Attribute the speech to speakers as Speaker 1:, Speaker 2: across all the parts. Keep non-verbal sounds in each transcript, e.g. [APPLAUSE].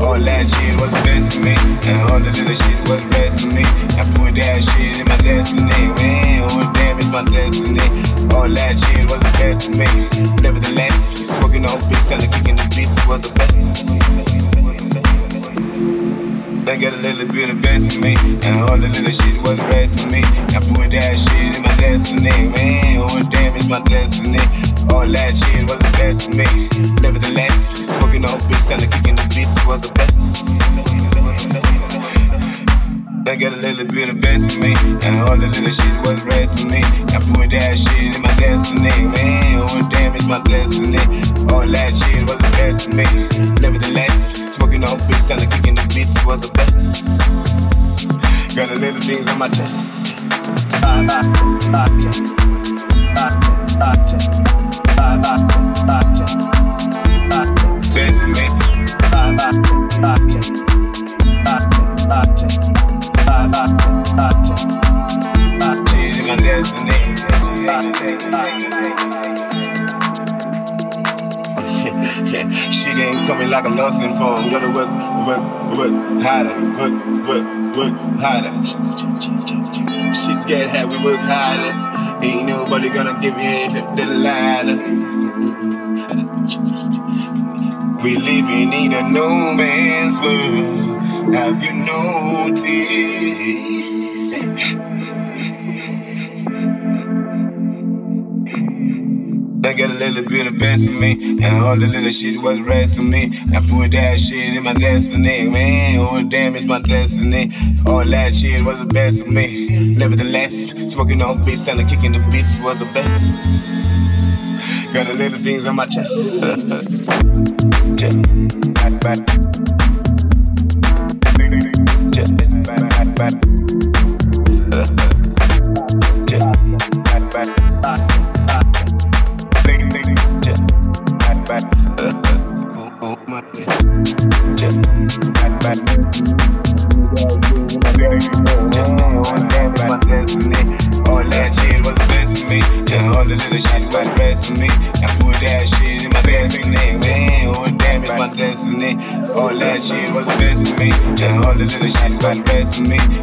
Speaker 1: All that shit was best for me. And all the little shit was best for me. I put that shit in my destiny. Man, oh damn, it's my destiny. All that shit was the best for me. Nevertheless, smoking on beats, kinda kicking the beats was the best. They got a little bit of bass in me, and all the little shit was raising me. I put that shit in my destiny, man. Oh, damn, it's my destiny. All that shit was the best in me. Nevertheless, smoking on bitch, kinda kicking the beats was the best. They got a little bit of best in me, and all the little shit was resting me. I put that shit in my destiny, man. Oh, damn, it's my destiny. All that shit was the best in me. Nevertheless, Smoking on sweets and the kicking the beats was the best. Got a little things on my chest. Bye bye, bye. Bye bye. Bye bye, bye. Bye. Bye bye, bye. Bye bye. Bye bye, bye. Bye my destiny. Bye bye. Shit ain't coming like a lesson for to work, work, work, harder, work, work, work, harder. Shit get how we work harder. Ain't nobody gonna give you to the ladder. We living in a no man's world. Have you noticed? They got a little bit of best in me. And all the little shit was resting me. I put that shit in my destiny. Man, all damage my destiny. All that shit was the best of me. Nevertheless, smoking on beats and kicking the beats was the best. Got a little things on my chest. [LAUGHS] Back, back. validez en me.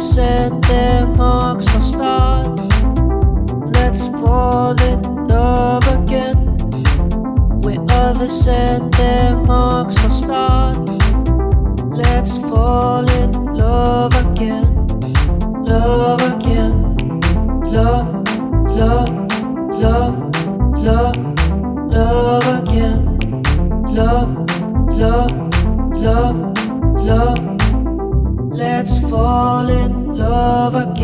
Speaker 2: Set the marks on taas. Let's fall in love again. We others set other marks on taas. Let's fall in love again. Love again. Love, love, love, love, love again. Love, love. fall in love again.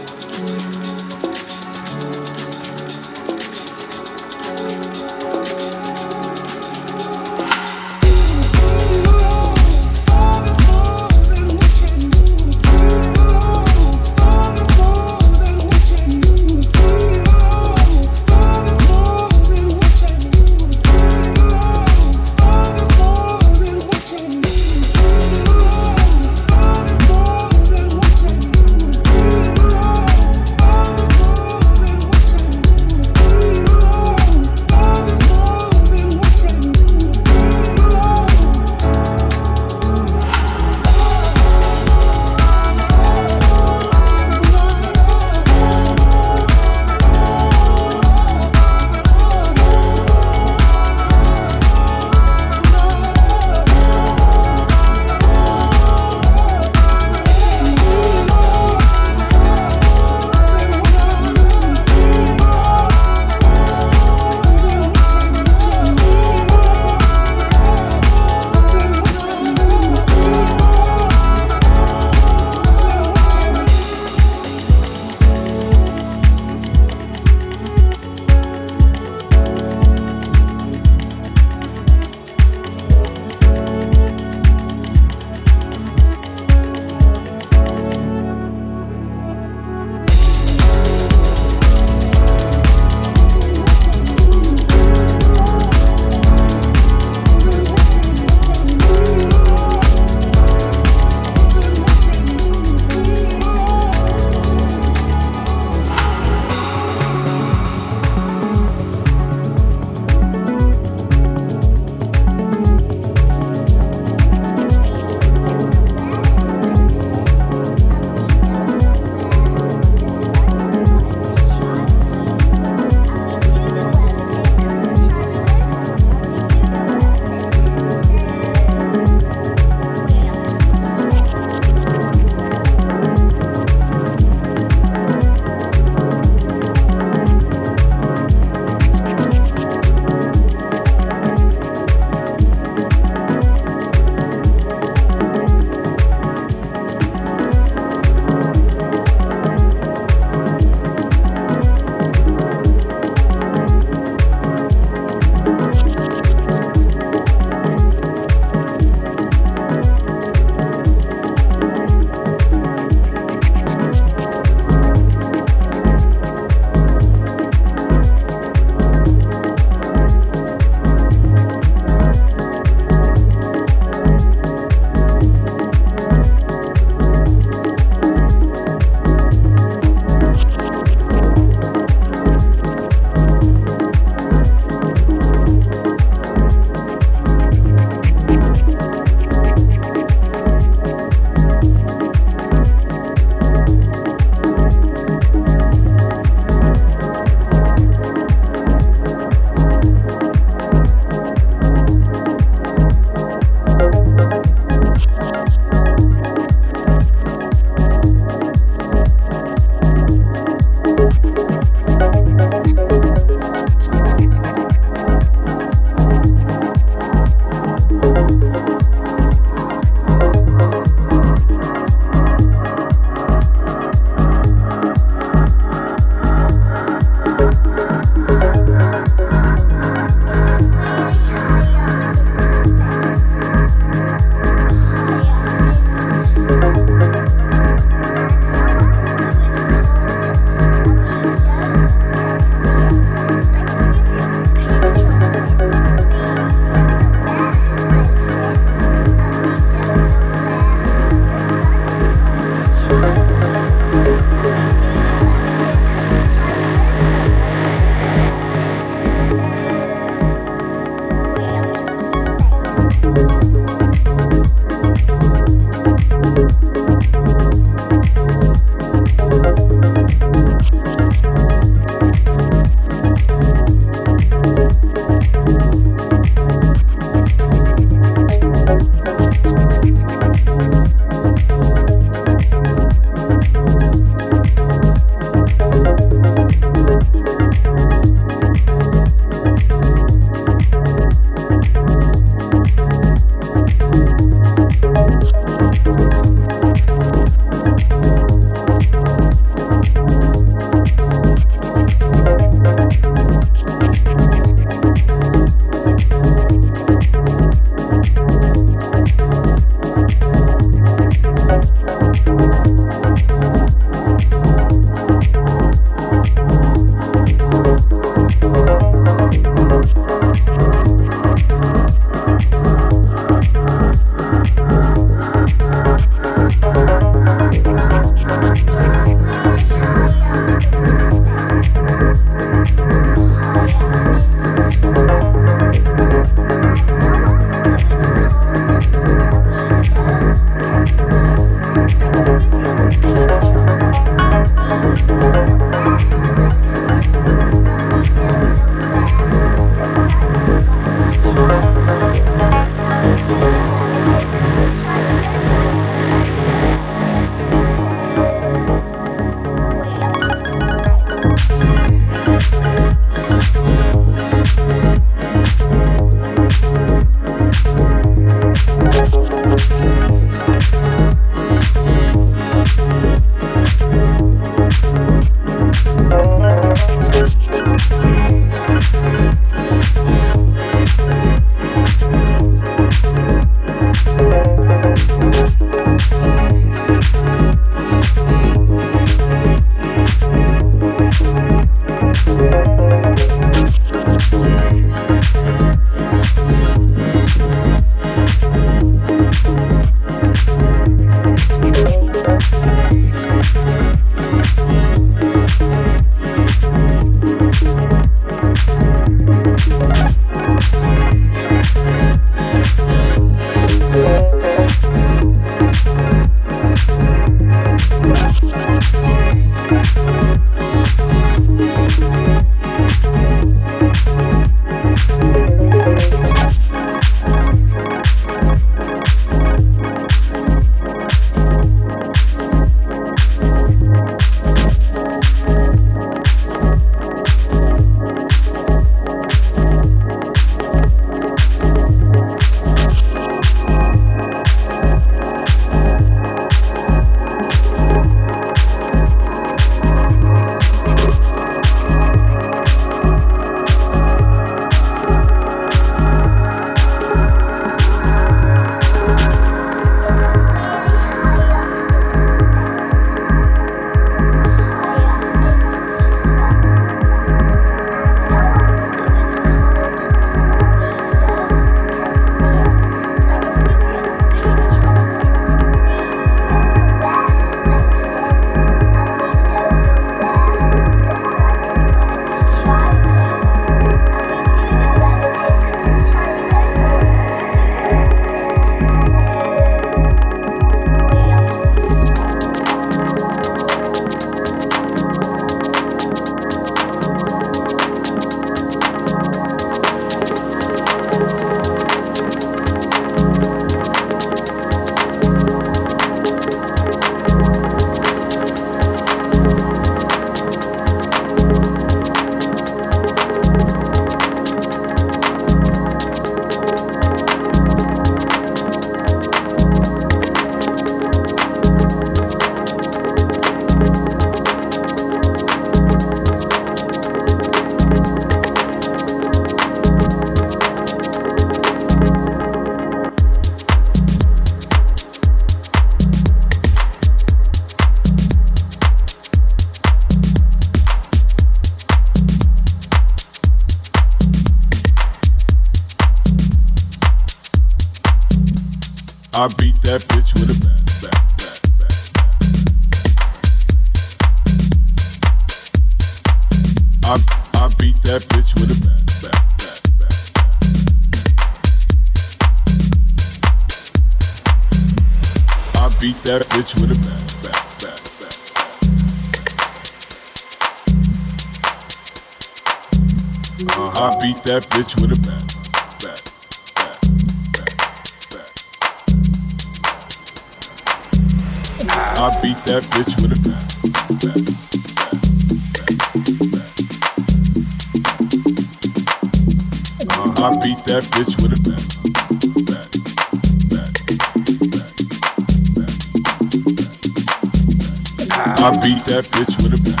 Speaker 3: I beat that bitch with a bat.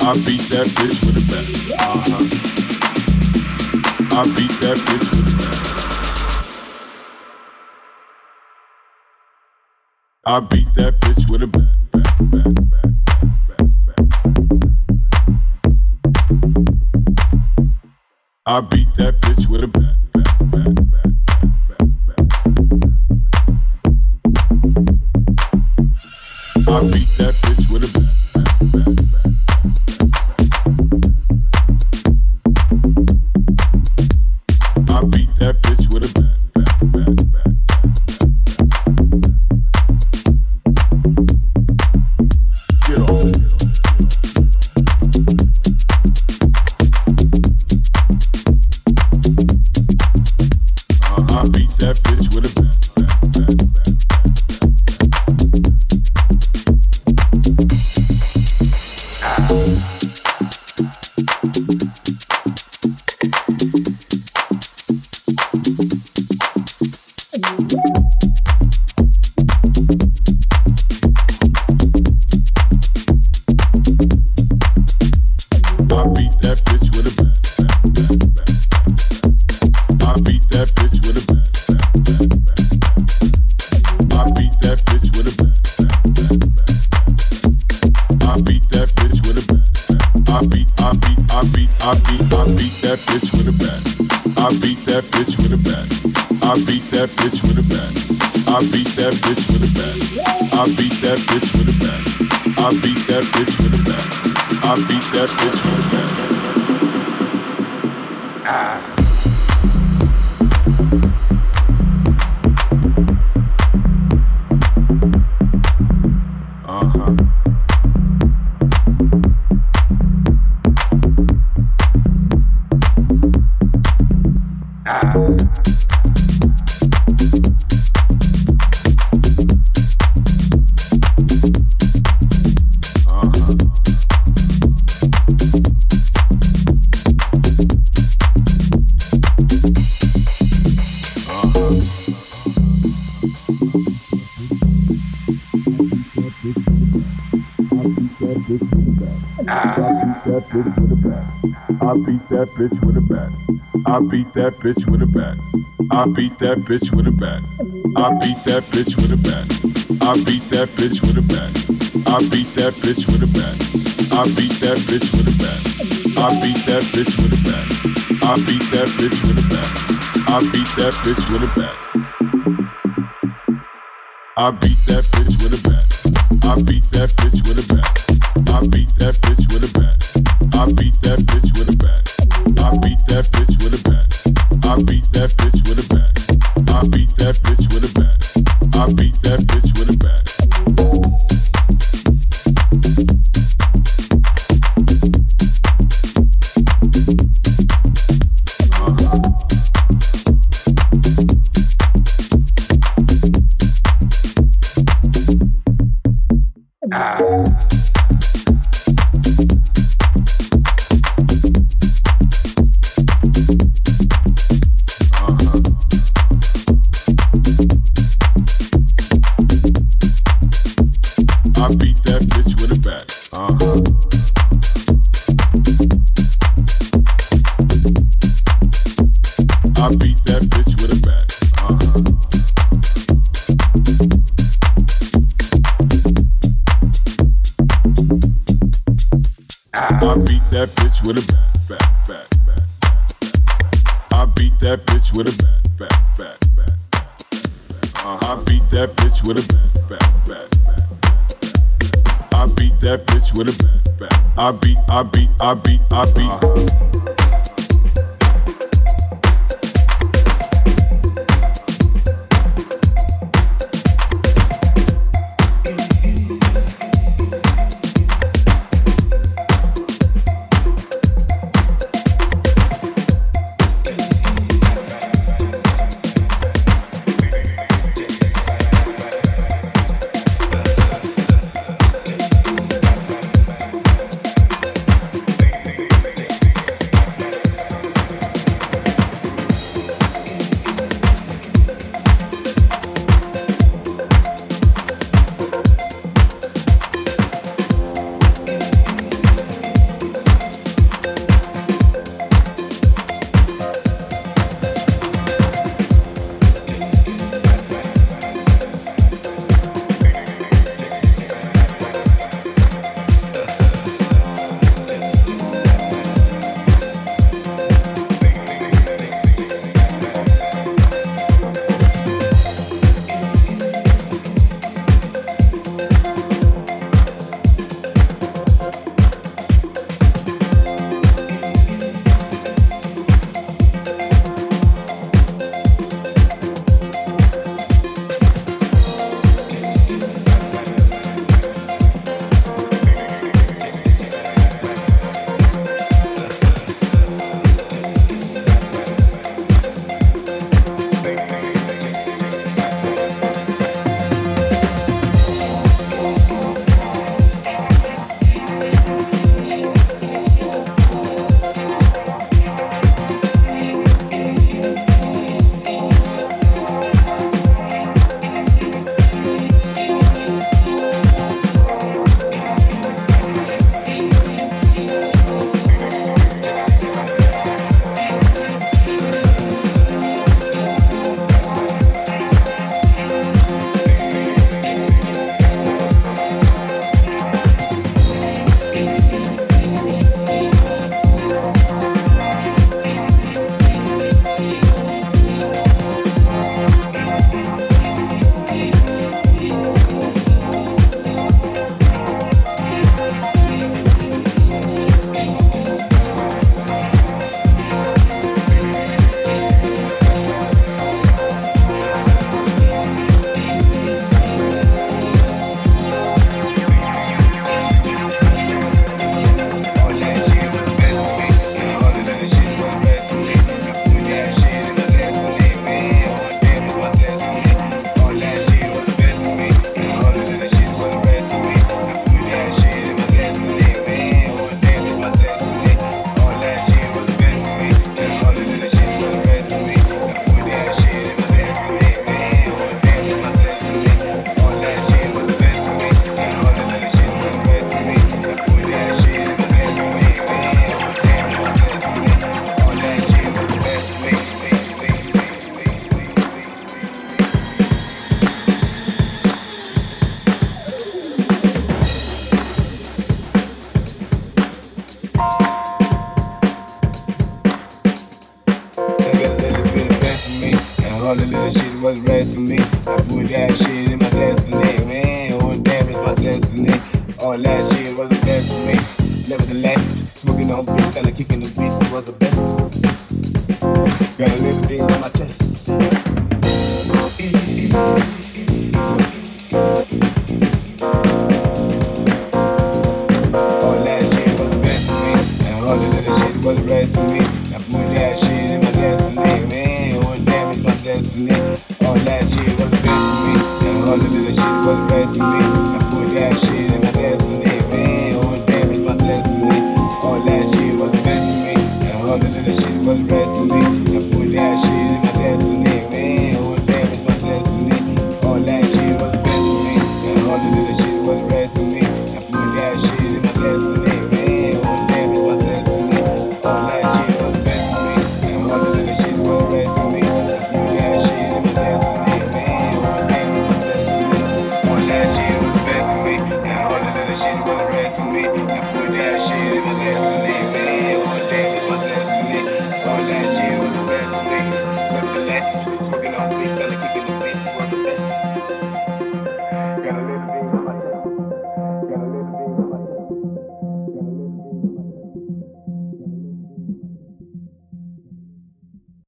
Speaker 3: I beat that bitch with a bat. Uh-huh. I beat that bitch with a bat. I beat that bitch with a bat. I beat that bitch with a bat. With a bat. I beat that bitch with a bat. I beat that bitch with a bat. Ah. I beat that bitch with a bat. I beat that bitch with a bat. I beat that bitch with a bat. I beat that bitch with a bat. I beat that bitch with a bat. I beat that bitch with a bat. I beat that bitch with a bat. I beat that bitch with a bat. I beat that bitch with a bat. I beat that bitch with a bat. With a bat, bat, bat. I beat that bitch with a bat, bat. I beat, I beat, I beat, I beat.